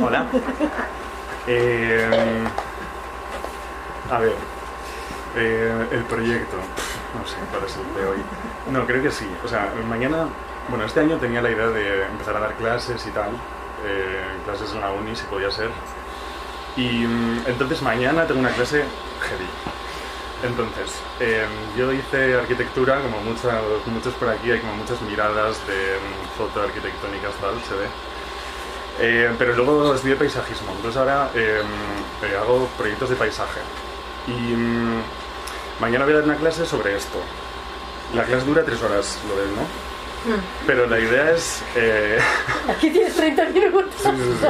Hola. Eh, a ver, eh, el proyecto, no sé cuál es el de hoy. No, creo que sí. O sea, mañana, bueno, este año tenía la idea de empezar a dar clases y tal, eh, clases en la uni si podía ser. Y mm, entonces mañana tengo una clase heavy. Entonces, eh, yo hice arquitectura, como muchos, muchos por aquí, hay como muchas miradas de mm, foto arquitectónicas, tal, se ve. Eh, pero luego estudié paisajismo, entonces ahora eh, eh, hago proyectos de paisaje. Y mm, mañana voy a dar una clase sobre esto. La clase dura tres horas, lo ves, ¿no? Pero la idea es... eh, Aquí tienes 30 minutos. Sí, sí, sí.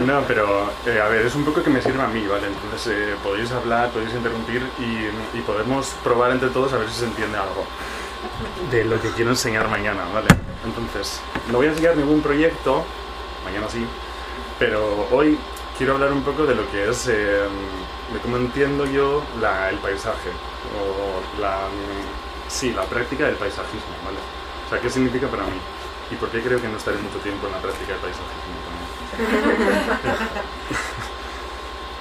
No, pero eh, a ver, es un poco que me sirva a mí, ¿vale? Entonces eh, podéis hablar, podéis interrumpir y, y podemos probar entre todos a ver si se entiende algo de lo que quiero enseñar mañana, ¿vale? Entonces, no voy a enseñar ningún proyecto, mañana sí, pero hoy quiero hablar un poco de lo que es, eh, de cómo entiendo yo la- el paisaje, o la, sí, la práctica del paisajismo, ¿vale? O sea, ¿qué significa para mí? ¿Y por qué creo que no estaré mucho tiempo en la práctica del paisajismo también?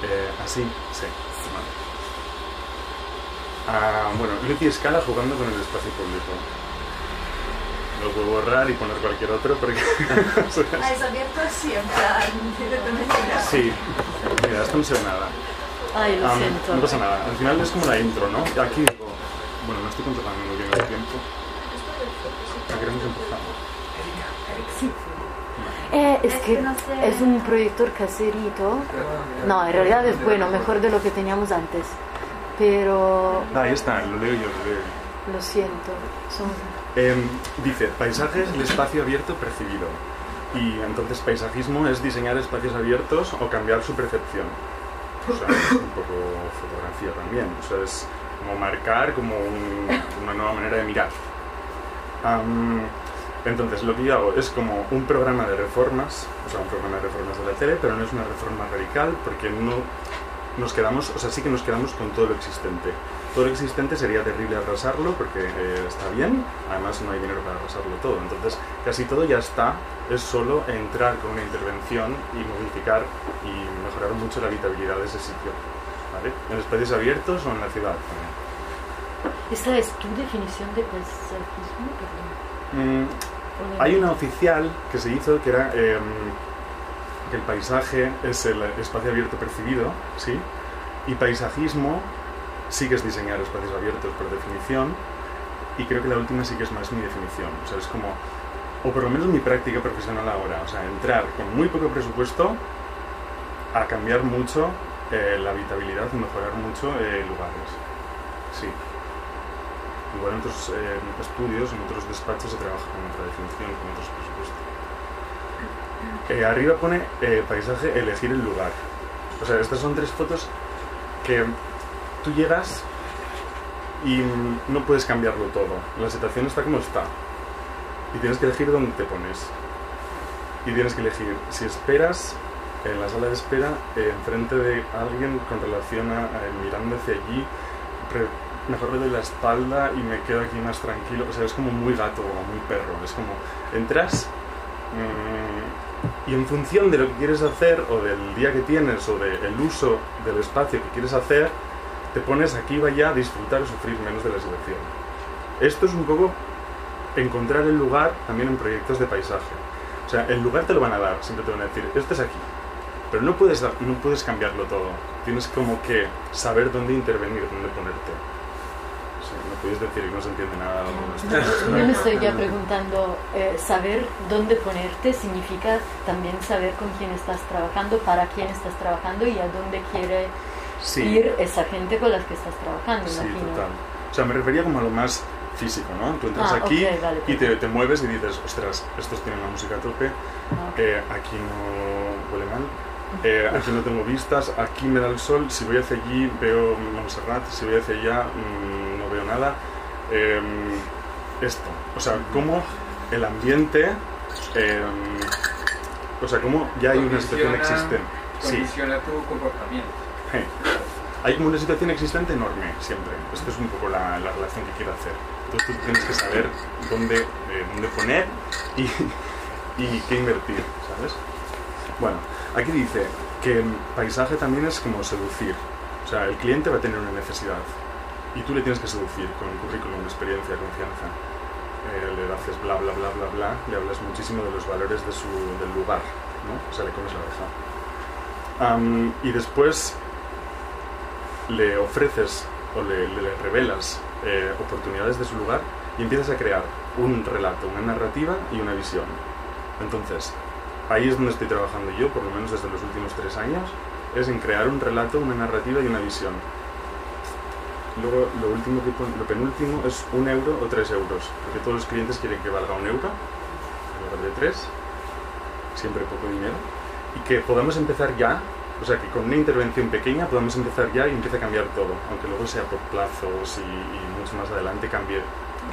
Eh, así, sí. Vale. Ah, bueno, Lucy Scala jugando con el espacio público. Lo puedo borrar y poner cualquier otro porque... o sea, Ah, es abierto plan, directamente. sí, mira, esto no se ve nada. Ay, lo Ah, siento. no pasa nada. Al final es como la intro, ¿no? Aquí digo, bueno, no estoy controlando muy bien el tiempo. La queremos empezar. Eh, es que es un proyector caserito. No, en realidad es bueno, mejor de lo que teníamos antes. Pero Ah, ahí está, lo leo yo, lo leo yo. lo siento. Son... Em, dice, paisaje es el espacio abierto percibido. Y entonces paisajismo es diseñar espacios abiertos o cambiar su percepción. O sea, es un poco fotografía también. O sea, es como marcar como un- una nueva manera de mirar. Entonces, lo que yo hago es como un programa de reformas, o sea, un programa de reformas de la tele, pero no es una reforma radical porque no nos quedamos, o sea, sí que nos quedamos con todo lo existente. Todo lo existente sería terrible arrasarlo porque eh, está bien, además no hay dinero para arrasarlo todo. Entonces, casi todo ya está, es solo entrar con una intervención y modificar y mejorar mucho la habitabilidad de ese sitio. ¿vale? En espacios abiertos o en la ciudad también. ¿Esa es tu definición de paisajismo? Mm, ¿O de- Hay una oficial que se hizo que era em, que el paisaje es el espacio abierto percibido, ¿sí? Y paisajismo sí que es diseñar espacios abiertos por definición, y creo que la última sí que es más mi definición. O sea, es como, o por lo menos mi práctica profesional ahora, o sea, entrar con muy poco presupuesto a cambiar mucho eh, la habitabilidad y mejorar mucho eh, lugares. Sí. Igual en otros eh, estudios, en otros despachos se trabaja con otra definición, con otros presupuestos. Arriba pone paisaje, elegir el lugar. O sea, estas son tres fotos que tú llegas y no puedes cambiarlo todo. La situación está como está. Y tienes que elegir dónde te pones. Y tienes que elegir si esperas en la sala de espera eh, enfrente de alguien con relación a, mirando hacia allí, mejor le doy la espalda y me quedo aquí más tranquilo. O sea, es como muy gato o muy perro. Es como entras mm, y en función de lo que quieres hacer o del día que tienes o del uso del espacio que quieres hacer, te pones aquí va allá a disfrutar o sufrir menos de la situación. Esto es un poco encontrar el lugar también en proyectos de paisaje. O sea, el lugar te lo van a dar, siempre te van a decir, este es aquí. Pero no puedes, dar- no puedes cambiarlo todo. Tienes como que saber dónde intervenir, dónde ponerte. Sí, no puedes decir que no se entiende nada. o esto- Yo me estoy ya preguntando, eh, saber dónde ponerte significa también saber con quién estás trabajando, para quién estás trabajando y a dónde quiere Sí, ir esa gente con la que estás trabajando, sí, imagino. total. O sea, me refería como a lo más físico, ¿no? Tú entras Ah, aquí ok, vale, y te, te mueves y dices, ostras, estos tienen la música a tope, Ah, ok. eh, aquí no huele mal, eh, aquí no tengo vistas, aquí me da el sol, si voy hacia allí veo Montserrat, si voy hacia allá mm, no veo nada. Eh, esto, o sea, cómo el ambiente, eh, o sea, cómo ya hay una situación Condiciona- existente. Sí, Condiciona tu comportamiento. Hay como una situación existente enorme siempre. Esto es un poco la, la relación que quiero hacer. Entonces tú tienes que saber dónde, eh, dónde poner y, y qué invertir, ¿sabes? Bueno, aquí dice que el paisaje también es como seducir. O sea, el cliente va a tener una necesidad y tú le tienes que seducir con currículum, experiencia, confianza. Eh, le haces bla, bla, bla, bla, bla, le hablas muchísimo de los valores de su, del lugar, ¿no? O sea, le comes la oreja. Am, y después le ofreces o le, revelas eh, oportunidades de su lugar y empiezas a crear un relato, una narrativa y una visión. Entonces, ahí es donde estoy trabajando yo, por lo menos desde los últimos tres años, es en crear un relato, una narrativa y una visión. Luego, lo último que lo penúltimo es un euro o tres euros, porque todos los clientes quieren que valga un euro, en lugar de tres, siempre poco dinero, y que podamos empezar ya, o sea, que con una intervención pequeña podamos empezar ya y empiece a cambiar todo, aunque luego sea por plazos y, y mucho más adelante cambie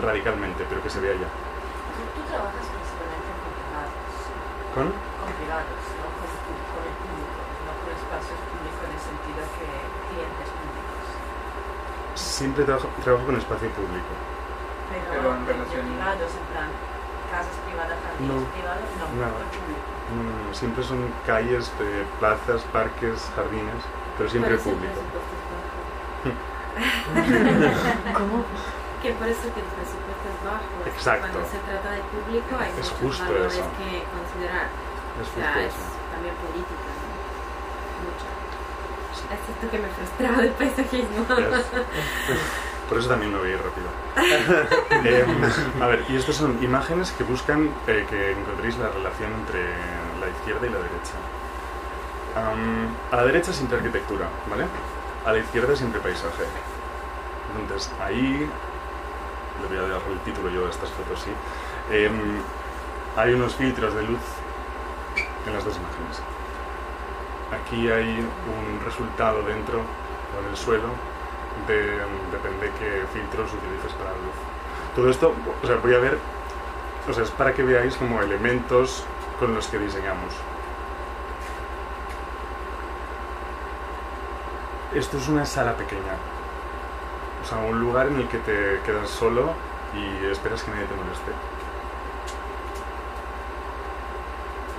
radicalmente, pero que se vea ya. Tú, tú trabajas principalmente con privados, ¿Con? con privados, no con, con el público, no con espacios públicos en el sentido que clientes públicos. Siempre trabajo, trabajo con espacio público. Pero, Pero en relación- privados, en plan, casas privadas, jardines No. privados, no, con el público. No, siempre son calles, eh, plazas, parques, jardines, pero siempre eso el público. ¿Cómo? Que por eso que el presupuesto es bajo. Exacto. Cuando se trata de público hay Es muchos justo valores eso. que considerar. Es O sea, justo es eso. también política, ¿no? Mucho. Es esto que me frustraba del paisajismo. Yes. Por eso también me voy a ir rápido. Em, a ver, y estas son imágenes que buscan eh, que encontréis la relación entre la izquierda y la derecha. Am, a la derecha siempre arquitectura, ¿vale? A la izquierda siempre paisaje. Entonces, ahí, le voy a dar el título yo a estas fotos, sí. Em, hay unos filtros de luz en las dos imágenes. Aquí hay un resultado dentro o en el suelo de, depende qué filtros utilices para la luz. Todo esto, o sea, voy a ver, o sea, es para que veáis como elementos con los que diseñamos. Esto es una sala pequeña, o sea, un lugar en el que te quedas solo y esperas que nadie te moleste.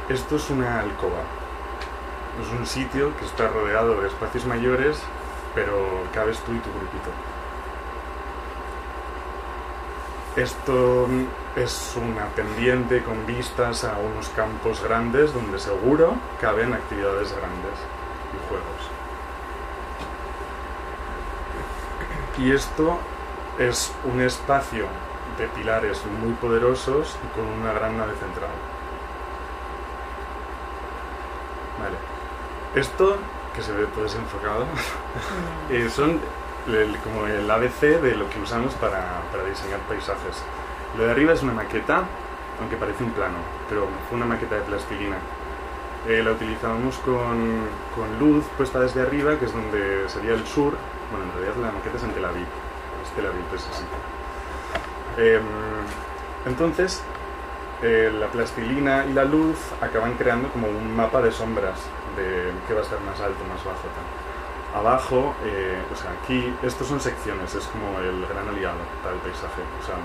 Esto es una alcoba. Es un sitio que está rodeado de espacios mayores, pero cabes tú y tu grupito. Esto es una pendiente con vistas a unos campos grandes donde seguro caben actividades grandes y juegos. Y esto es un espacio de pilares muy poderosos y con una gran nave central. Vale. Esto, que se ve todo desenfocado, eh, son el- como el ABC de lo que usamos para, para diseñar paisajes. Lo de arriba es una maqueta, aunque parece un plano, pero fue una maqueta de plastilina. Eh, la utilizábamos con, con luz puesta desde arriba, que es donde sería el sur. Bueno, en realidad la maqueta es en Tel Aviv. Es Tel Aviv, es así. Em, entonces, eh, la plastilina y la luz acaban creando como un mapa de sombras de qué va a estar más alto, más bajo. Tal. Abajo, eh, o sea, aquí, estos son secciones, es como el gran aliado para el paisaje. O sea,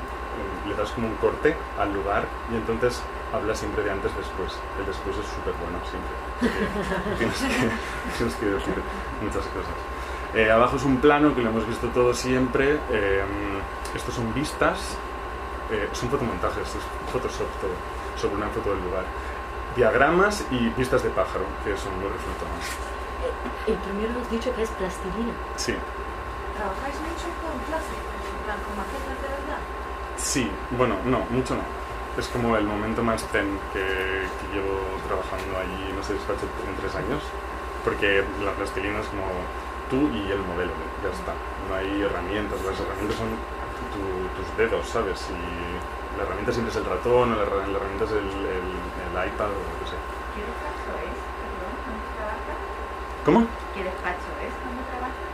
le das como un corte al lugar y entonces habla siempre de antes después. El después es súper bueno siempre. tienes, que, tienes que decir muchas cosas. Eh, abajo es un plano que lo hemos visto todo siempre. eh, estos son vistas eh, son fotomontajes, es Photoshop todo, sobre una foto del lugar. Diagramas y vistas de pájaro, que son muy resultados. El primero has dicho que es plastilina. Sí, ¿Trabajáis mucho con plástico? Con maquetas de verdad. sí, bueno, no, mucho no. Es como el momento más zen que, que llevo trabajando allí, no sé, despacho en tres años, porque la plastilina es como tú y el modelo, ya está. No hay herramientas, las herramientas son tu- tus dedos, ¿sabes? Y la herramienta siempre es el ratón, o la, la herramienta es el, el, el iPad o lo que sea. ¿Qué despacho es? Perdón, ¿dónde trabajas? ¿Cómo? ¿Qué despacho es? ¿Dónde trabajas?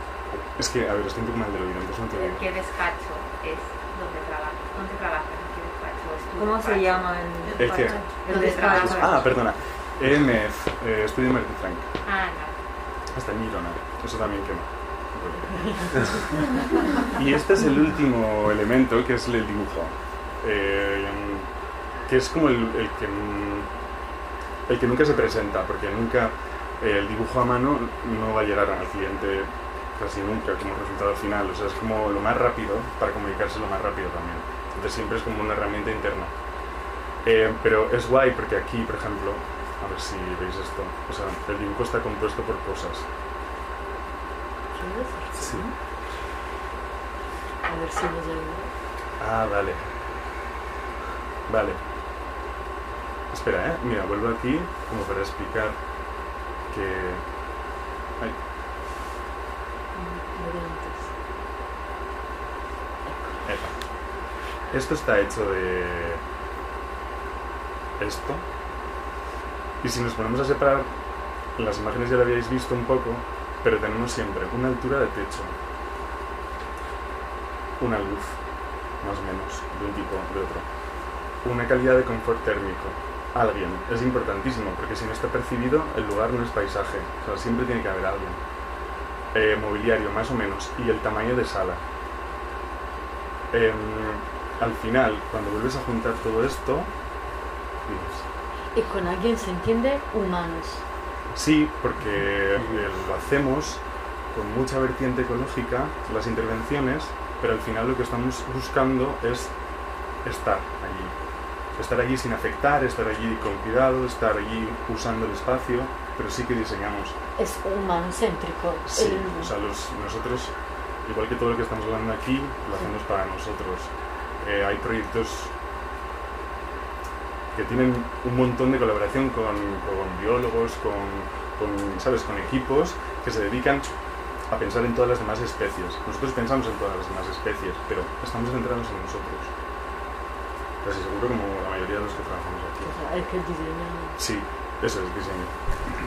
Es que, a ver, estoy un poco mal del oído, entonces no te oigo. ¿Qué despacho es? ¿Dónde trabajas? ¿Dónde trabajas? ¿En qué despacho es tu ¿Cómo se despacho? llama el ¿El qué? ¿Dónde trabajas? Ah, perdona. EMF, eh, Estudio Martin Frank. Ah, no. Hasta en Girona. Eso también quema. y este es el último elemento, que es el dibujo. Eh, que es como el, el que... el que nunca se presenta, porque nunca el dibujo a mano no va a llegar al cliente casi nunca como resultado final, o sea, es como lo más rápido para comunicarse lo más rápido también. Entonces siempre es como una herramienta interna. Eh, pero es guay porque aquí, por ejemplo, a ver si veis esto, o sea, el dibujo está compuesto por cosas. Sí. A ver si nos ayuda. Ah, vale. Vale. Espera, ¿eh? Mira, vuelvo aquí como para explicar que... Ay, epa. Esto está hecho de... Esto. Y si nos ponemos a separar, las imágenes ya lo habíais visto un poco, pero tenemos siempre una altura de techo, una luz, más o menos, de un tipo, de otro, una calidad de confort térmico, alguien, es importantísimo, porque si no está percibido, el lugar no es paisaje, o sea, siempre tiene que haber alguien. Eh, mobiliario, más o menos, y el tamaño de sala. Em, al final, cuando vuelves a juntar todo esto, dices, Y con alguien se entiende humanos. Sí, porque eh, lo hacemos con mucha vertiente ecológica, las intervenciones, pero al final lo que estamos buscando es estar allí. Estar allí sin afectar, estar allí con cuidado, estar allí usando el espacio, pero sí que diseñamos. Es humanocéntrico. Sí, El- o sea, los- nosotros, igual que todo lo que estamos hablando aquí, lo hacemos para nosotros. Eh, hay proyectos que tienen un montón de colaboración con, con biólogos, con, con, ¿sabes? con equipos que se dedican a pensar en todas las demás especies. Nosotros pensamos en todas las demás especies, pero estamos centrados en nosotros. Casi seguro como la mayoría de los que trabajamos aquí. o sea, el que diseña. Sí, eso es diseño.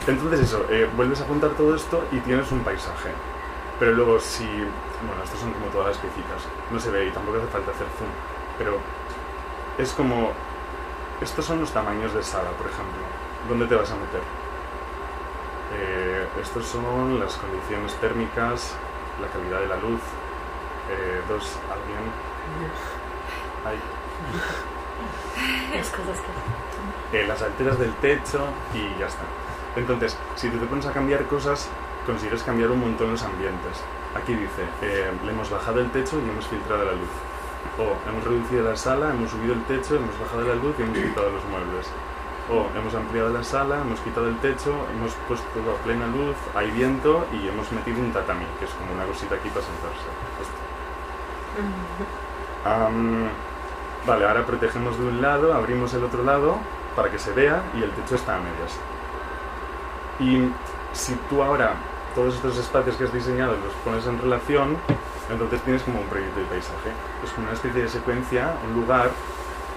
Entonces eso, eh, vuelves a juntar todo esto y tienes un paisaje. Pero luego si, bueno, estas son como todas las piecitas, no se ve y tampoco hace falta hacer zoom, pero es como, estos son los tamaños de sala, por ejemplo, ¿dónde te vas a meter? Eh, estos son las condiciones térmicas, la calidad de la luz, eh, dos, alguien, ay, Las cosas que. eh, las alturas del techo y ya está. Entonces, si tú te pones a cambiar cosas, consigues cambiar un montón los ambientes. Aquí dice, eh, le hemos bajado el techo y hemos filtrado la luz. O hemos reducido la sala, hemos subido el techo, hemos bajado la luz y hemos quitado los muebles. O hemos ampliado la sala, hemos quitado el techo, hemos puesto a plena luz, hay viento y hemos metido un tatami, que es como una cosita aquí para sentarse. Esto. Vale, ahora protegemos de un lado, abrimos el otro lado para que se vea y el techo está a medias. Y si tú ahora todos estos espacios que has diseñado los pones en relación, entonces tienes como un proyecto de paisaje. Es como una especie de secuencia, un lugar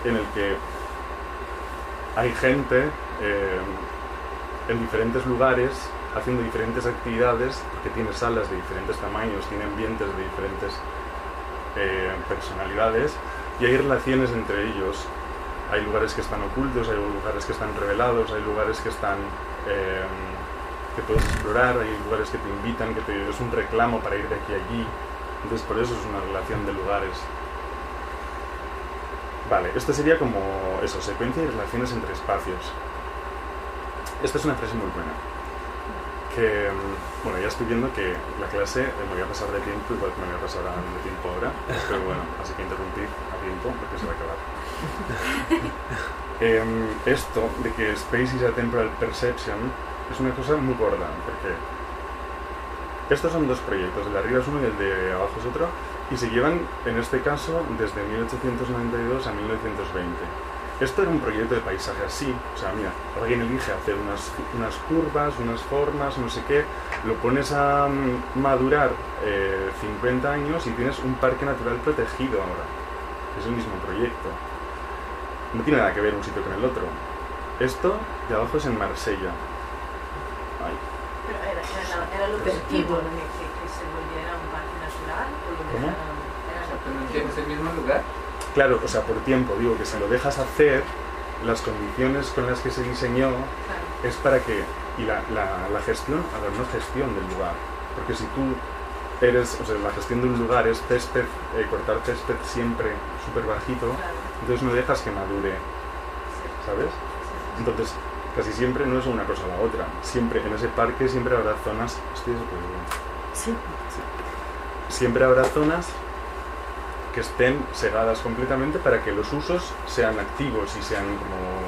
en el que hay gente eh, en diferentes lugares haciendo diferentes actividades, porque tiene salas de diferentes tamaños, tiene ambientes de diferentes eh, personalidades y hay relaciones entre ellos. Hay lugares que están ocultos, hay lugares que están revelados, hay lugares que están eh, que puedes explorar, hay lugares que te invitan, que te, es un reclamo para ir de aquí a allí. Entonces por eso es una relación de lugares. Vale, esto sería como eso, secuencia y relaciones entre espacios. Esta es una frase muy buena. Que, mm, bueno, ya estoy viendo que la clase me voy a pasar de tiempo, igual que me voy a pasar de tiempo ahora, pero bueno, así que interrumpir a tiempo porque se va a acabar. Em, esto de que Space is a Temporal Perception es una cosa muy gorda, porque estos son dos proyectos, el de arriba es uno y el de abajo es otro, y se llevan, en este caso, desde 1892 a 1920. Esto era un proyecto de paisaje así, o sea, mira, alguien elige hacer unas, unas curvas, unas formas, no sé qué, lo pones a mm, madurar eh, 50 años y tienes un parque natural protegido ahora. Es el mismo proyecto. No tiene nada que ver un sitio con el otro. Esto de abajo es en Marsella. Ay, Pero era, era, era el objetivo que, que, que se volviera un parque natural o lo era es el mismo lugar. Claro, o sea, por tiempo, digo que si lo dejas hacer, las condiciones con las que se diseñó es para que. Y la, la, la gestión, a ver, no es gestión del lugar. Porque si tú eres. O sea, la gestión de un lugar es césped, eh, cortar césped siempre súper bajito, entonces no dejas que madure, ¿sabes? Entonces, casi siempre no es una cosa o la otra. Siempre, en ese parque siempre habrá zonas. Estoy súper bien. Sí. Siempre habrá zonas que estén segadas completamente para que los usos sean activos y sean como.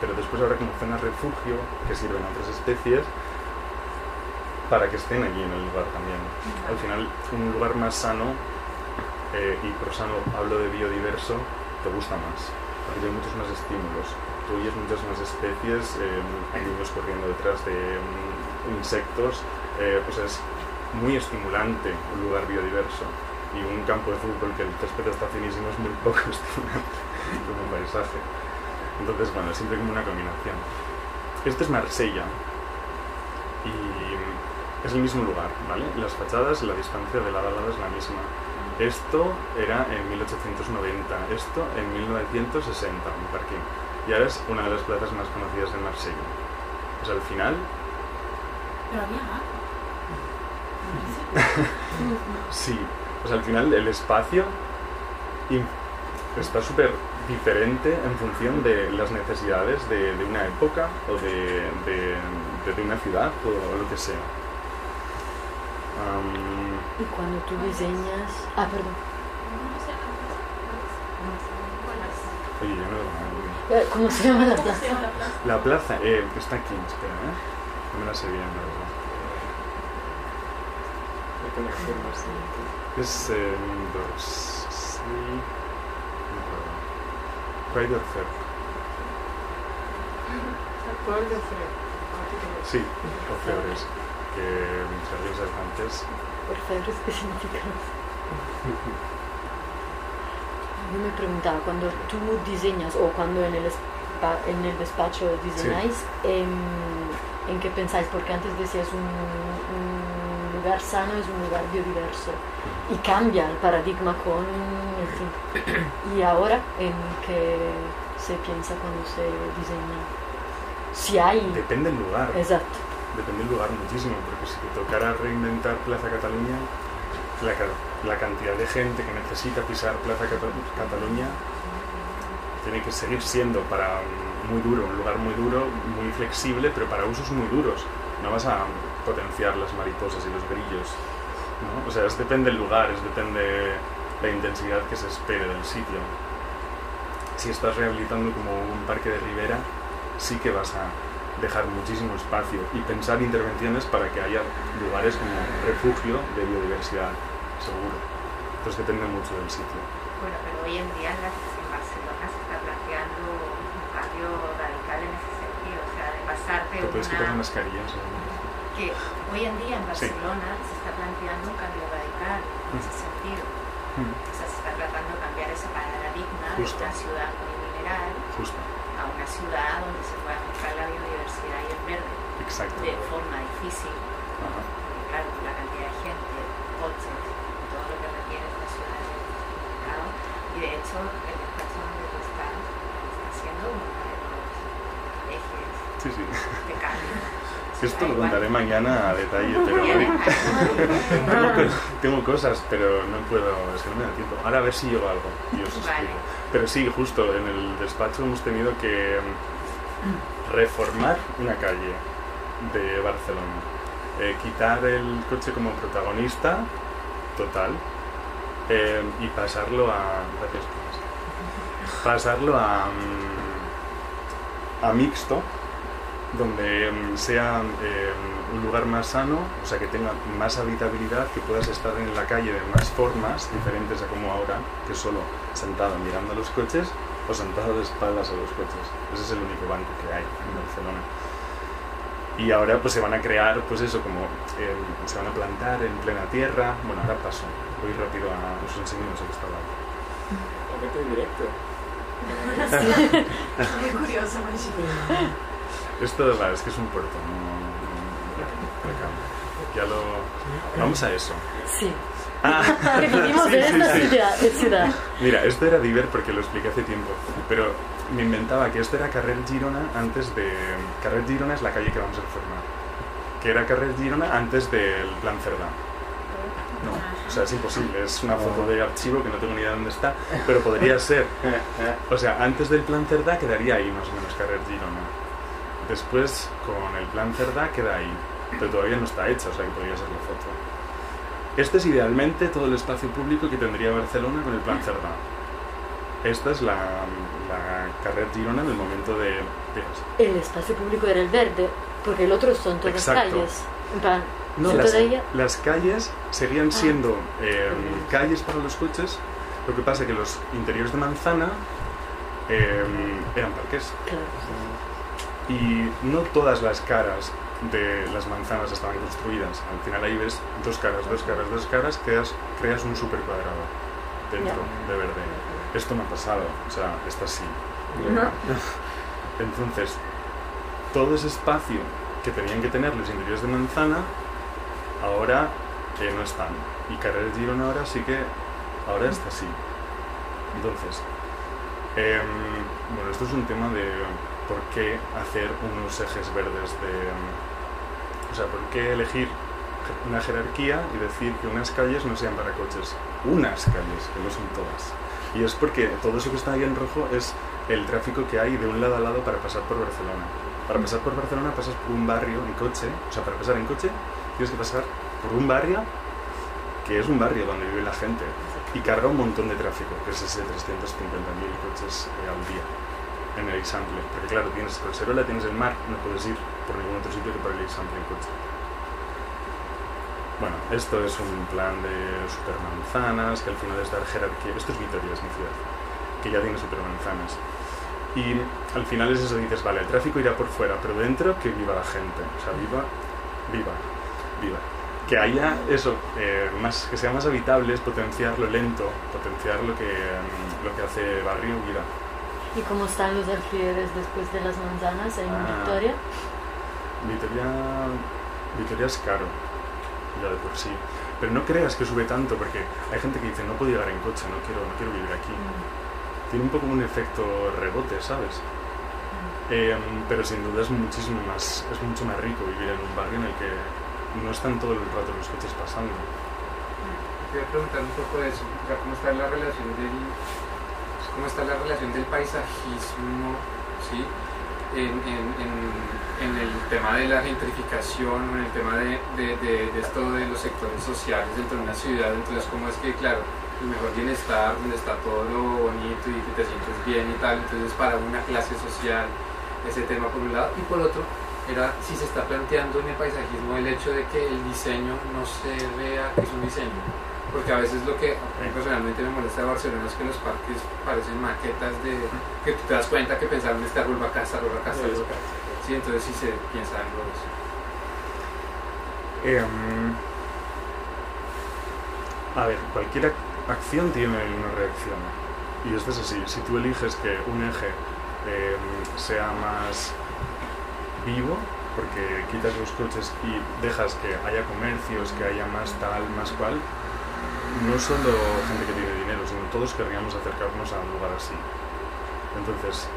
Pero después habrá como zonas refugio que sirven a otras especies para que estén allí en el lugar también. Al final, un lugar más sano, eh, y por sano hablo de biodiverso, te gusta más, porque hay muchos más estímulos. Tú oyes muchas más especies, eh, hay niños corriendo detrás de mm, insectos, sea, es muy estimulante un lugar biodiverso. Y un campo de fútbol que el césped está finísimo es muy poco estimulante como paisaje. Entonces, bueno, siempre como una combinación. Este es Marsella y es el mismo lugar, ¿vale? Las fachadas, la distancia de lado a lado es la misma. Esto era en 1890, esto en 1960, un parking. Y ahora es una de las plazas más conocidas de Marsella. O sea, al final, Pero había agua. sí, o sea, al final el espacio está súper diferente en función de las necesidades de, de una época o de, de- de- de una ciudad o lo que sea. Am, Y cuando tú diseñas... Ah, perdón. oye, yo no lo. Eh, ¿Cómo se llama la plaza? La plaza eh, está aquí, espera, ¿eh? No me la sé bien, la verdad. La conexión más Es eh, dos, sí, no me acuerdo. Raiderfer, ¿Cuál de Fred? sí, o Febres, que muchas veces antes. Orfebres, ¿qué significa? Yo me preguntaba, cuando tú diseñas o cuando en el, en el despacho diseñáis, em, ¿en qué pensáis? Porque antes decías un, un lugar sano es un lugar biodiverso y cambia el paradigma con el tiempo. Y ahora, ¿en qué se piensa cuando se diseña? Si hay... Depende del lugar, Exacto. depende del lugar muchísimo, porque si te tocara reinventar Plaza Cataluña, la, la cantidad de gente que necesita pisar Plaza Cata- Cataluña tiene que seguir siendo para muy duro, un lugar muy duro, muy flexible, pero para usos muy duros. No vas a potenciar las mariposas y los grillos. ¿no? O sea, es depende del lugar, es depende la intensidad que se espere del sitio. Si estás rehabilitando como un parque de ribera, sí que vas a dejar muchísimo espacio y pensar intervenciones para que haya lugares como refugio de biodiversidad, seguro. Entonces depende mucho del sitio. Bueno, pero hoy en día en, Barcelona se está planteando un cambio radical en ese sentido, o sea, de pasar de Te puedes quitar la una... mascarilla, seguro. Que hoy en día en Sí. Barcelona se está planteando un cambio radical en ese sentido. Mm, O sea, se está tratando de cambiar ese paradigma Justo. de una ciudad muy mineral Justo, a una ciudad donde se pueda mezclar la biodiversidad y el verde exacto. de forma difícil, Ajá. porque claro, la cantidad de gente, coches, todo lo que requiere una ciudad de mercado. Y de hecho, el despacho donde tú estás está siendo uno de los ejes Sí, sí. de cambio. Esto lo contaré mañana a detalle, pero hoy tengo, co- tengo cosas, pero no puedo, es que no me da tiempo. Ahora a ver si llego a algo y os Vale. explico. Pero sí, justo en el despacho hemos tenido que mm, reformar una calle de Barcelona. Eh, quitar el coche como protagonista total eh, y pasarlo a... Gracias. Pasarlo a, mm, a mixto, donde mm, sea eh, un lugar más sano, o sea, que tenga más habitabilidad, que puedas estar en la calle de más formas diferentes a como ahora, que solo sentado mirando a los coches o sentado de espaldas a los coches. Ese es el único banco que hay en Barcelona. Y ahora pues se van a crear, pues eso, como eh, se van a plantar en plena tierra. Bueno, ahora paso, voy rápido a os enseño eso que está hablando. Directo. Muy curioso. Esto va, es que es un puerto, no, no-. Ya lo... Vamos a eso. Sí. Ah, vivimos sí, en sí, esta sí. ciudad. ciudad. Mira, esto era Diver porque lo expliqué hace tiempo, pero me inventaba que esto era Carrer Girona antes de... Carrer Girona es la calle que vamos a reformar. Que era Carrer Girona antes del Plan Cerdá. No, o sea, es imposible, es una foto de archivo que no tengo ni idea de dónde está, pero podría ser. O sea, antes del Plan Cerdá quedaría ahí más o menos Carrer Girona. Después con el plan Cerdá queda ahí, pero todavía no está hecha, o sea que podría ser la foto. Este es idealmente todo el espacio público que tendría Barcelona con el plan Cerdá. Esta es la, la carrera Girona en el momento de... digas. El espacio público era el verde, porque el otro son todas Exacto. calles. En plan, No, las, ella- las calles seguían Ah. siendo eh, calles para los coches, lo que pasa que los interiores de manzana eh, eran parques. Claro. Y no todas las caras de las manzanas estaban construidas. Al final ahí ves dos caras, dos caras, dos caras, creas, creas un super cuadrado dentro de verde. Esto no ha pasado, o sea, está así. Entonces, todo ese espacio que tenían que tener los interiores de manzana, ahora eh, no están. Y Carrer Girona ahora sí que, ahora está así. Entonces, em, bueno, esto es un tema de por qué hacer unos ejes verdes de... em, o sea, por qué elegir una jerarquía y decir que unas calles no sean para coches. Unas calles, que no son todas. Y es porque todo eso que está ahí en rojo es el tráfico que hay de un lado a lado para pasar por Barcelona. Para pasar por Barcelona pasas por un barrio en coche, o sea, para pasar en coche tienes que pasar por un barrio que es un barrio donde vive la gente y carga un montón de tráfico, que es ese 350.000 coches eh, al día en el Eixample. Porque claro, tienes Collserola, tienes el mar, no puedes ir por ningún otro sitio que por el Eixample en coche. Bueno, esto es un plan de supermanzanas, que al final es dar jerarquía. Esto es Vitoria, es mi ciudad, que ya tiene supermanzanas. Y al final es eso, dices, vale, el tráfico irá por fuera, pero dentro que viva la gente. O sea, viva, viva, viva. Que haya eso, eh, más, que sea más habitable es potenciar lo lento, potenciar lo que, mm, lo que hace barrio vida. ¿Y cómo están los alquileres después de las manzanas en Ah. Victoria? Vitoria, Vitoria es caro, ya de por sí. Pero no creas que sube tanto, porque hay gente que dice, no puedo llegar en coche, no quiero, no quiero vivir aquí. Tiene un poco un efecto rebote, ¿sabes? Eh, pero sin duda es muchísimo más, es mucho más rico vivir en un barrio en el que no están todo el rato los coches pasando. Quería preguntar un poco de eso, o sea, cómo está la relación del, cómo está la relación del paisajismo, ¿sí? En, en- en- el tema de la gentrificación, en el tema de- de- de esto de los sectores sociales dentro de una ciudad, entonces cómo es que, claro, el mejor bienestar, donde está todo lo bonito y que te sientes bien y tal, entonces para una clase social, ese tema por un lado, y por otro, era si se está planteando en el paisajismo el hecho de que el diseño no se vea que es un diseño. Porque a veces lo que a mí personalmente me molesta de Barcelona es que los parques parecen maquetas de que tú te das cuenta que pensaron árbol va acá, árbol va acá, acá. Sí, entonces sí se piensa algo de eso. Em, a ver, cualquier ac- acción tiene una reacción. Y esto es así. Si tú eliges que un eje em, sea más vivo, porque quitas los coches y dejas que haya comercios, que haya más tal, más cual, no solo gente que tiene dinero, sino todos querríamos acercarnos a un lugar así. Entonces,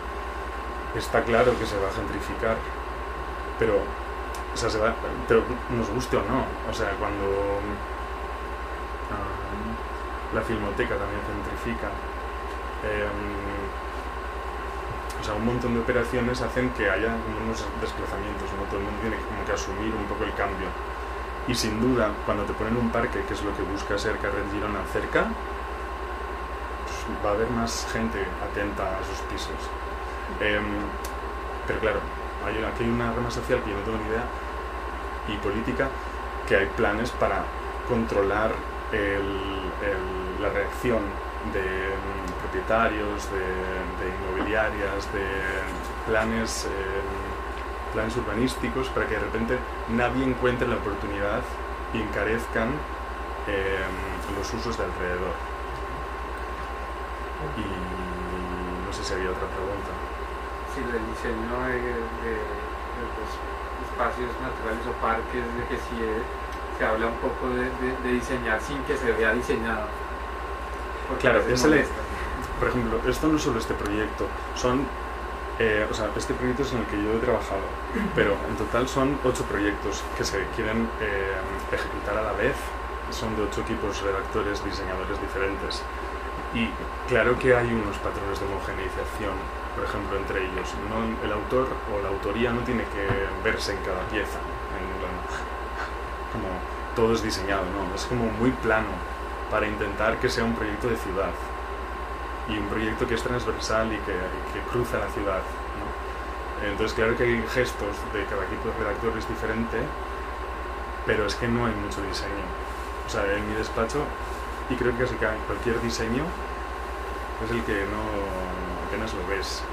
está claro que se va a gentrificar, pero o sea, se va, nos guste o no. O sea, cuando ah, la filmoteca también gentrifica, em, o sea, un montón de operaciones hacen que haya unos desplazamientos, ¿no? Todo el mundo tiene como que asumir un poco el cambio. Y sin duda, cuando te ponen un parque, que es lo que busca ser Carrer Girona cerca, pues va a haber más gente atenta a sus pisos. Em, pero claro, hay, aquí hay una rama social que yo no tengo ni idea y política que hay planes para controlar el- la reacción de mm, propietarios, de, inmobiliarias, de planes, eh, planes urbanísticos para que de repente nadie encuentre la oportunidad y encarezcan eh, los usos de alrededor. Y no sé si había otra pregunta. Sí, del diseño de, de- de los espacios naturales o parques, de que sí eh, se habla un poco de, diseñar sin que se vea diseñado. Porque Claro. Por ejemplo, esto no es solo este proyecto, son, eh, o sea, este proyecto es en el que yo he trabajado, pero en total son ocho proyectos que se quieren eh, ejecutar a la vez, son de ocho equipos redactores, diseñadores diferentes. Y claro que hay unos patrones de homogeneización por ejemplo, entre ellos. El autor o la autoría no tiene que verse en cada pieza, en como todo es diseñado, no, es como muy plano para intentar que sea un proyecto de ciudad y un proyecto que es transversal y que, y que cruza la ciudad. Entonces, claro que hay gestos de cada equipo de redactor es diferente, pero es que no hay mucho diseño. O sea, en mi despacho, y creo que ca- cualquier diseño es el que no apenas lo ves.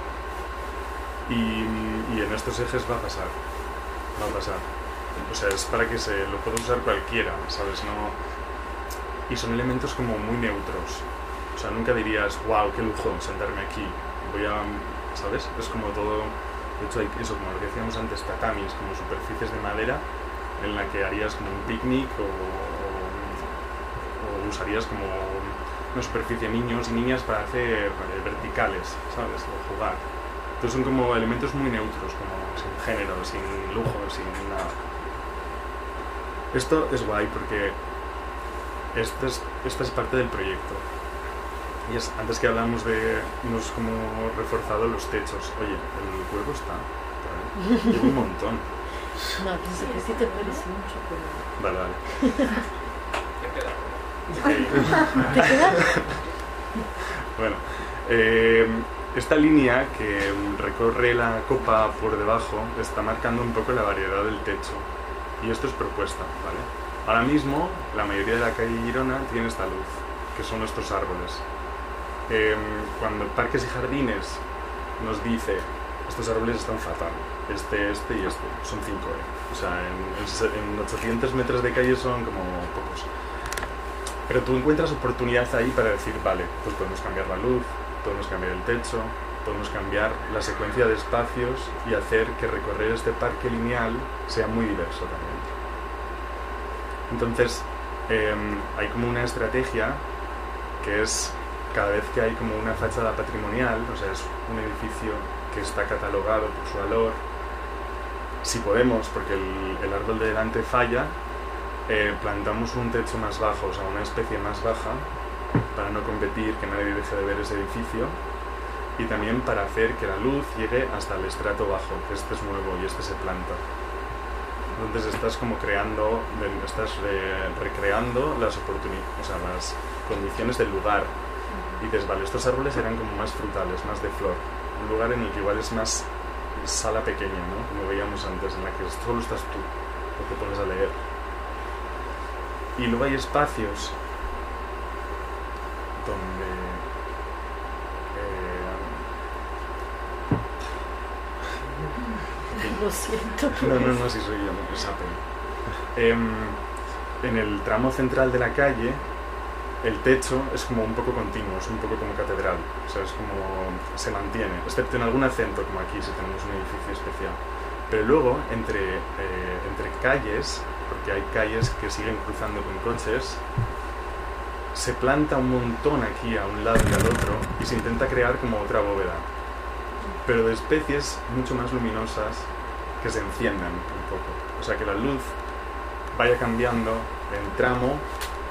Y, y en estos ejes va a pasar, va a pasar. O sea, es para que se lo pueda usar cualquiera, ¿sabes? No... Y son elementos como muy neutros. O sea, nunca dirías, wow, qué lujo sentarme aquí. Voy a, ¿sabes? Es como todo, de hecho eso, como lo que decíamos antes, tatamis, como superficies de madera en la que harías como un picnic o, o- usarías como una superficie niños y niñas para hacer eh, verticales, ¿sabes? O jugar. Entonces son como elementos muy neutros, como sin género, sin lujo, sin nada. Esto es guay porque esto es, esta es parte del proyecto. Y es, antes que hablamos de, hemos como reforzado los techos. Oye, el cuervo está. Lleva un montón. No, pienso que sí te parece mucho, pero... Vale, vale. Te queda. Bueno, eh, esta línea que recorre la copa por debajo está marcando un poco la variedad del techo. Y esto es propuesta, ¿vale? Ahora mismo, la mayoría de la calle Girona tiene esta luz, que son estos árboles. Eh, cuando Parques y Jardines nos dice, estos árboles están fatal, este, este y este, son 5, ¿eh? O sea, en, en se- en 800 metros de calle son como pocos. Pero tú encuentras oportunidad ahí para decir, vale, pues podemos cambiar la luz, podemos cambiar el techo, podemos cambiar la secuencia de espacios y hacer que recorrer este parque lineal sea muy diverso también. Entonces, em, hay como una estrategia que es cada vez que hay como una fachada patrimonial, o sea, es un edificio que está catalogado por su valor, si podemos, porque el, el árbol de delante falla, eh, plantamos un techo más bajo, o sea, una especie más baja, para no competir, que nadie deje de ver ese edificio, y también para hacer que la luz llegue hasta el estrato bajo, que este es nuevo y este se planta. Entonces estás como creando, estás re- recreando las oportunidades, o sea, las condiciones del lugar. Dices, vale, estos árboles eran como más frutales, más de flor. Un lugar en el que igual es más sala pequeña, ¿no? Como veíamos antes, en la que solo estás tú, o te pones a leer. Y luego hay espacios donde eh, Lo siento. no, no, no, si soy yo, no, es Apple. Em, en el tramo central de la calle, el techo es como un poco continuo, es un poco como catedral, o sea, es como se mantiene, excepto en algún acento, como aquí, si tenemos un edificio especial. Pero luego, entre, eh, entre calles, porque hay calles que siguen cruzando con coches, se planta un montón aquí a un lado y al otro y se intenta crear como otra bóveda, pero de especies mucho más luminosas que se enciendan un poco. O sea, que la luz vaya cambiando en tramo,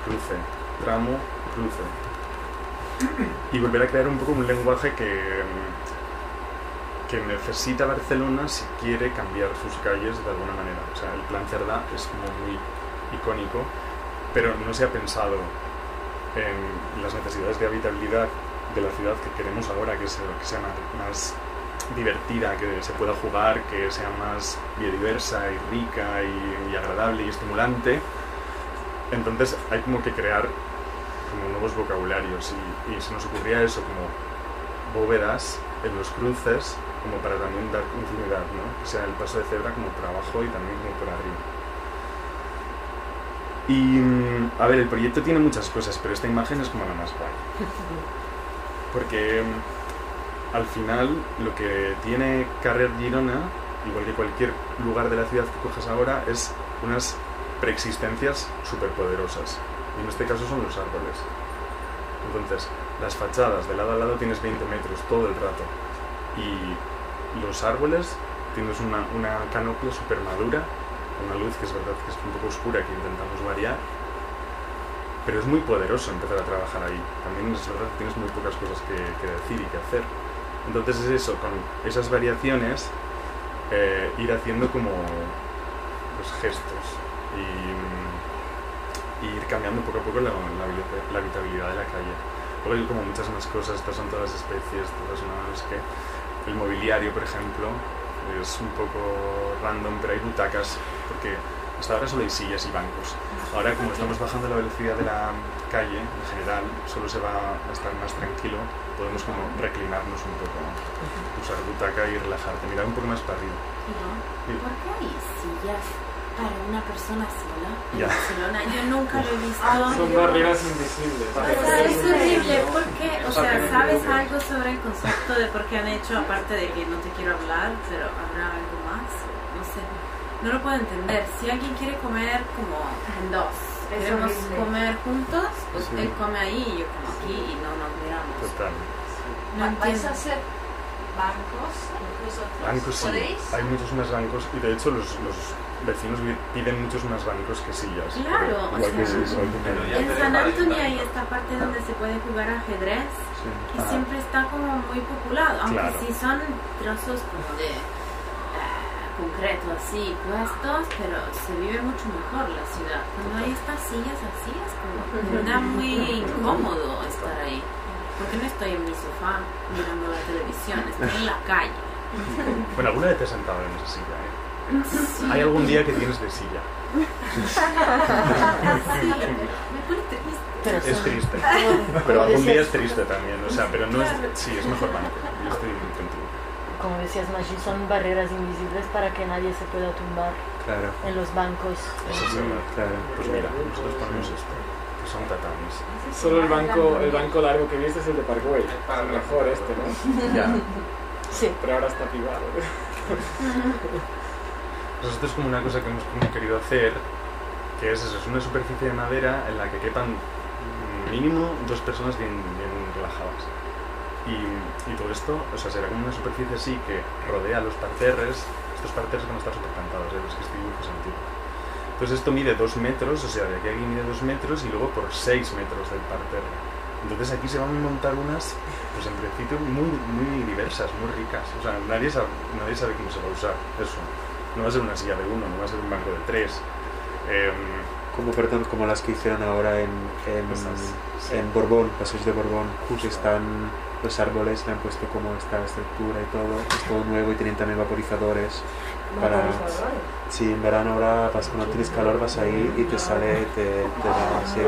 cruce, tramo, cruce. Y volver a crear un poco un lenguaje que, mm, que necesita Barcelona si quiere cambiar sus calles de alguna manera. O sea, el plan Cerdá es como muy icónico, pero no se ha pensado en las necesidades de habitabilidad de la ciudad que queremos ahora, que sea, que sea más, divertida, que se pueda jugar, que sea más biodiversa y rica y, y agradable y estimulante. Entonces hay como que crear como nuevos vocabularios y, y se nos ocurría eso como bóvedas en los cruces como para también dar continuidad, ¿no? Que sea el paso de cebra como por abajo y también como por arriba. Y mm, a ver, el proyecto tiene muchas cosas, pero esta imagen es como la más guay. Porque mm, al final lo que tiene Carrer Girona, igual que cualquier lugar de la ciudad que coges ahora, es unas preexistencias superpoderosas. Y en este caso son los árboles. Entonces, las fachadas de lado a lado tienes 20 metros todo el rato. Y los árboles tienes una, una canopla super madura, una luz que es verdad que es un poco oscura que intentamos variar. Pero es muy poderoso empezar a trabajar ahí. También es verdad que tienes muy pocas cosas que, decir y que hacer. Entonces es eso, con esas variaciones, eh, ir haciendo como los gestos y, mm, ir cambiando poco a poco la, la la habitabilidad de la calle. Luego hay como muchas más cosas, estas son todas especies, todas sé qué. El mobiliario, por ejemplo, es un poco random, pero hay butacas, porque hasta ahora solo hay sillas y bancos. Ahora, como estamos bajando la velocidad de la calle, en general, solo se va a estar más tranquilo, podemos como reclinarnos un poco, usar butaca y relajarte, mirar un poco más para arriba. ¿Por qué hay sillas para una persona sola en Ya. Barcelona? Yo nunca lo he visto. Son barreras invisibles. O sea, es horrible, ¿por qué? O sea, ¿sabes algo sobre el concepto de por qué han hecho, aparte de que no te quiero hablar, pero habrá algo más? No sé, no lo puedo entender. Si alguien quiere comer como en dos, Es queremos horrible. comer juntos, pues Sí. él come ahí y yo como aquí y no nos miramos. Total. No Va- ¿Vais entiendo. a hacer bancos vosotros? Bancos sí, ¿Podéis? hay muchos más bancos y de hecho los, los vecinos piden muchos más bancos que sillas. Claro, o que sí, que En San Antonio hay esta parte donde se puede jugar ajedrez Sí. y Ah, siempre está como muy populado, aunque Claro. sí son trozos como de eh, concreto así puestos, pero se vive mucho mejor la ciudad. Cuando hay estas sillas así es como verdad muy incómodo estar ahí. Porque no estoy en mi sofá mirando la televisión, estoy en la calle. Bueno, alguna vez te has sentado en esa silla, ¿eh? Hay algún día que tienes de silla. Sí, me pone triste. Pero Es son- triste. Pero algún día es triste también. O sea, pero no es. Sí, es mejor banco. Yo estoy contigo. Como decías, Maggi, son barreras invisibles para que nadie se pueda tumbar Claro, en los bancos. Eso es verdad. claro. Pues mira, nosotros ponemos esto. Son tatamis. Solo el banco, el banco largo que viste es el de Parkway. Es el mejor este, ¿no? Ya. Sí. Pero ahora está privado. Nosotros como una cosa que hemos como querido hacer, que es eso, es una superficie de madera en la que quepan mínimo dos personas bien, bien relajadas. Y, y todo esto, o sea, será como una superficie así que rodea los parterres. Estos parterres van a estar súper cantados, ¿eh? los que este dibujo es antiguo. Entonces esto mide dos metros, o sea, de aquí a aquí mide dos metros y luego por seis metros del parterre. Entonces aquí se van a montar unas, pues en principio muy, muy diversas, muy ricas. O sea, nadie sabe, nadie sabe cómo se va a usar eso. No va a ser una silla de uno, no va a ser un banco de tres. Em, Como, perdón, como las que hicieron ahora en, en, Esas, sí. en Borbón, Paseos de Borbón, que están los árboles, le han puesto como esta estructura y todo, es todo nuevo y tienen también vaporizadores. Para, si en verano ahora vas cuando tienes calor vas ahí y te sale, te, te da así.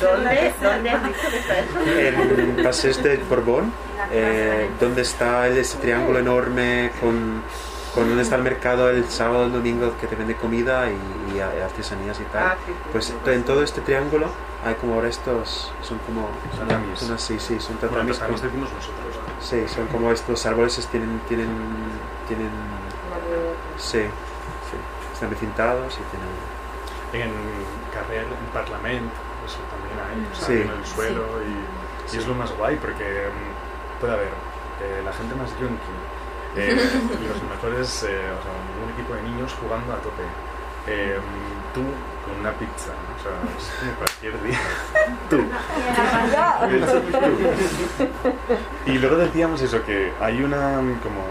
¿Dónde, ¿Dónde has visto que está eso? En de Borbón, eh, donde está ese triángulo enorme con, con donde está el mercado el sábado el domingo que te vende comida y, y artesanías y tal. Ah, sí, sí, Pues sí. en todo este triángulo hay como ahora estos, son como, son, son así, sí, son bueno, tatamis. como- decimos nosotros. Sí, son como estos árboles, es- tienen, tienen, tienen, sí, sí, están recintados y tienen, En Carrer, en Parlament, eso también hay, o sea, Sí. en el suelo y, y es lo más guay porque mm, puede haber eh, la gente más yonki, eh, los mejores, eh, o sea, un equipo de niños jugando a tope. Eh, tú con una pizza, ¿no? o sea, es como cualquier día. tú. Y luego decíamos eso, que hay una mm, como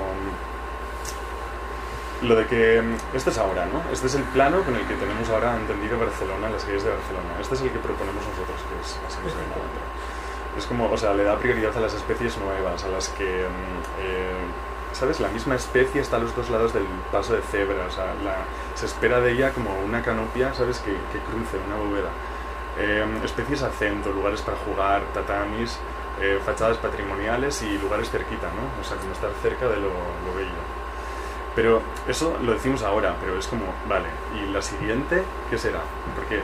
lo de que mm, este es ahora, ¿no? Este es el plano con el que tenemos ahora entendido Barcelona, las calles de Barcelona. Este es el que proponemos nosotros, que es así no se Es como, o sea, le da prioridad a las especies nuevas, a las que, mm, eh, ¿sabes? La misma especie está a los dos lados del paso de cebra, o sea, se espera de ella como una canopia, ¿sabes? Que, que cruce una bóveda. Eh, especies acento, lugares para jugar, tatamis, eh, fachadas patrimoniales y lugares cerquita, ¿no? O sea, como estar cerca de lo, lo bello. Pero eso lo decimos ahora, pero es como, vale, ¿y la siguiente qué será? Porque,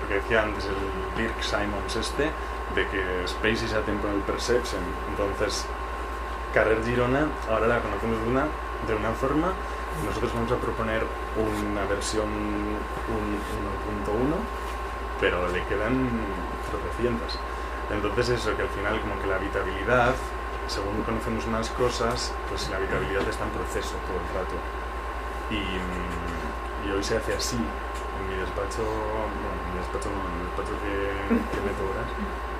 porque decía antes el Dirk Simons este, de que Space is a Temporal Perception. Entonces, Carrer Girona, ahora la conocemos de una, de una forma, nosotros vamos a proponer una versión un- 1.1, pero le quedan tropecientas. Entonces eso, que al final como que la habitabilidad, según conocemos más cosas, pues la habitabilidad está en proceso todo el rato. Y, mm, y hoy se hace así, en mi despacho, bueno, en mi despacho no, en el despacho que, que horas,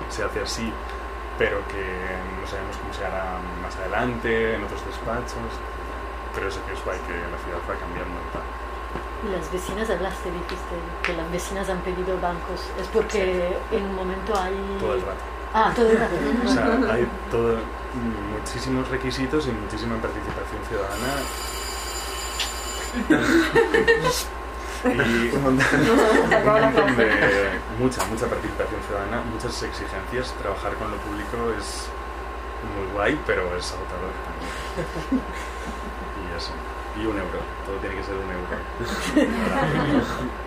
se hace así, pero que no sabemos cómo se hará más adelante, en otros despachos, pero eso que es guay, que la ciudad va cambiando tal. Y las vecinas hablaste, dijiste que las vecinas han pedido bancos. Es porque en un momento hay... Todo el rato. Ah, todo el rato. O sea, hay todo, muchísimos requisitos y muchísima participación ciudadana. y un montón, de mucha, mucha participación ciudadana, muchas exigencias. Trabajar con lo público es muy guay, pero es agotador también. Y eso. Y un euro, todo tiene que ser un euro.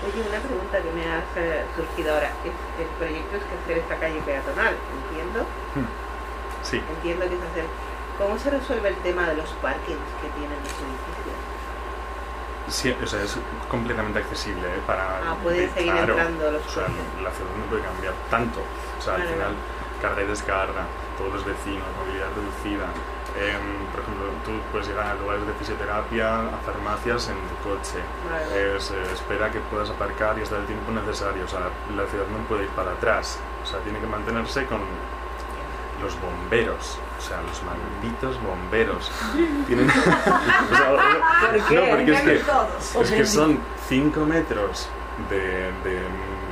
Oye, una pregunta que me ha eh, surgido ahora. Es- El proyecto es que hacer esta calle peatonal, entiendo. Sí, Entiendo que es hacer. ¿Cómo se resuelve el tema de los parkings que tienen los edificios? Sí, o sea, es completamente accesible ¿eh? para... Ah, pueden de- seguir claro, entrando los O sea, la ciudad no puede cambiar tanto. O sea, al Vale, final, carga y descarga, todos los vecinos, movilidad reducida. Em, por ejemplo, tú puedes llegar a lugares de fisioterapia, a farmacias en tu coche. Vale. Eh, se espera que puedas aparcar y estar el tiempo necesario. O sea, la ciudad no puede ir para atrás. O sea, tiene que mantenerse con los bomberos. O sea, los malditos bomberos. Tienen... o sea, No, porque es que, es que son 5 metros de, de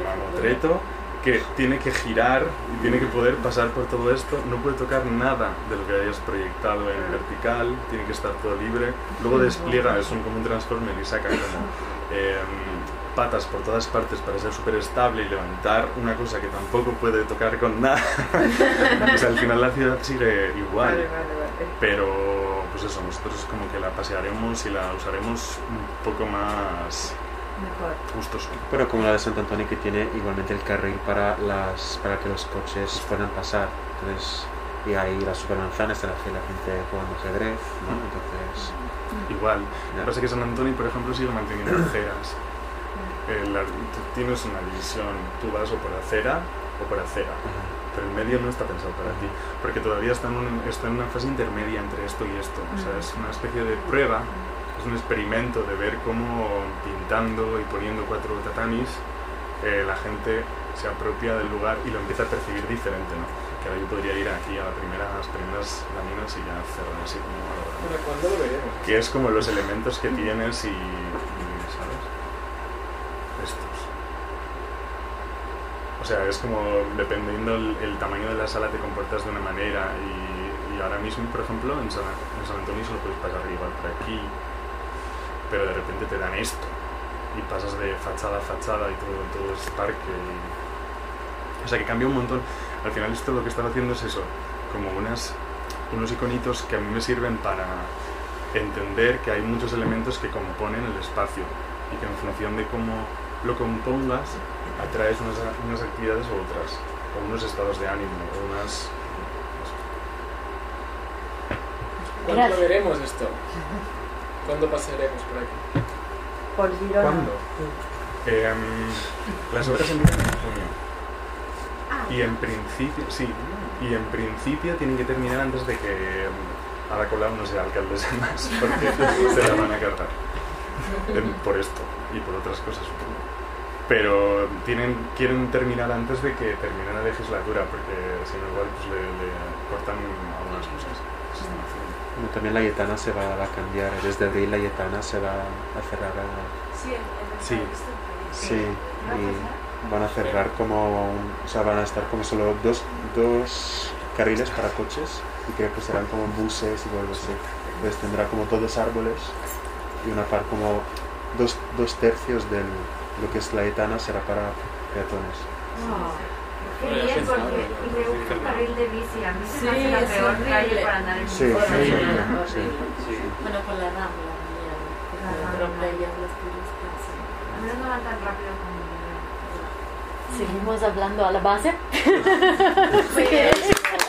mamotreto que tiene que girar y tiene que poder pasar por todo esto. No puede tocar nada de lo que hayas proyectado en vertical, tiene que estar todo libre. Luego despliega, es un, como un transformer y saca como em, patas por todas partes para ser súper estable y levantar una cosa que tampoco puede tocar con nada. o sea, al final la ciudad sigue igual. Vale, vale, vale. Pero, pues eso, nosotros como que la pasearemos y la usaremos un poco más Mejor. gustoso. Bueno, como la de Santo Antonio que tiene igualmente el carril para las para que los coches puedan pasar. Entonces, y ahí la supermanzana está la, la gente jugando ajedrez, ¿no? Entonces, Igual. Lo que pasa es que San Antonio, por ejemplo, sigue manteniendo aceras. Tienes una división, tú vas o por acera o por acera, pero el medio no está pensado para ti, porque todavía está en, un- está en una fase intermedia entre esto y esto. O sea, es una especie de prueba, es un experimento de ver cómo pintando y poniendo cuatro tatamis eh, la gente se apropia del lugar y lo empieza a percibir diferente, ¿no? Que ahora yo podría ir aquí a la primera, a las primeras laminas y ya cerrar así como a lo grande Bueno, ¿cuándo lo veremos? que es como los elementos que tienes y, y, ¿sabes? Estos. O sea, es como dependiendo el, tamaño de la sala te comportas de una manera y, ahora mismo, por ejemplo, en San, Antonio solo puedes pasar igual por aquí, pero de repente te dan esto y pasas de fachada a fachada y todo, todo es parque. O sea, que cambia un montón. Al final esto lo que están haciendo es eso, como unas, unos iconitos que a mí me sirven para entender que hay muchos elementos que componen el espacio y que en función de cómo lo compongas atraes unas, unas actividades u otras, o unos estados de ánimo, o unas... ¿Cuándo Gracias. veremos esto? ¿Cuándo pasaremos por aquí? Por Girona. ¿Cuándo? Em, las obras empiezan en junio. Y en principio, sí, y en principio tienen que terminar antes de que em, Ada Colau no sea alcaldesa más, porque se la van a cargar. Em, por esto y por otras cosas, supongo. Pero tienen, quieren terminar antes de que termine la legislatura, porque si no, igual pues, le, le cortan algunas cosas. Bueno, también la Yetana se va, a cambiar. Desde abril la Yetana se va a cerrar. a- Sí, en, en el Sí. sí, y van a cerrar como. un- o sea, van a estar como solo dos, dos carriles para coches y creo que serán como buses y algo así. Entonces tendrá como todos árboles y una parte como dos, dos tercios de lo que es la Yetana será para peatones. Qué bien, porque gusta el carril de bici. A mí se me Sí, hace la peor horrible. calle para andar en Sí, bici. sí, sí. Bueno, con la rambla, mira, La la Rambla. rambla y las turistas. A menos no van tan rápido como yo. Seguimos hablando a la base. Sí,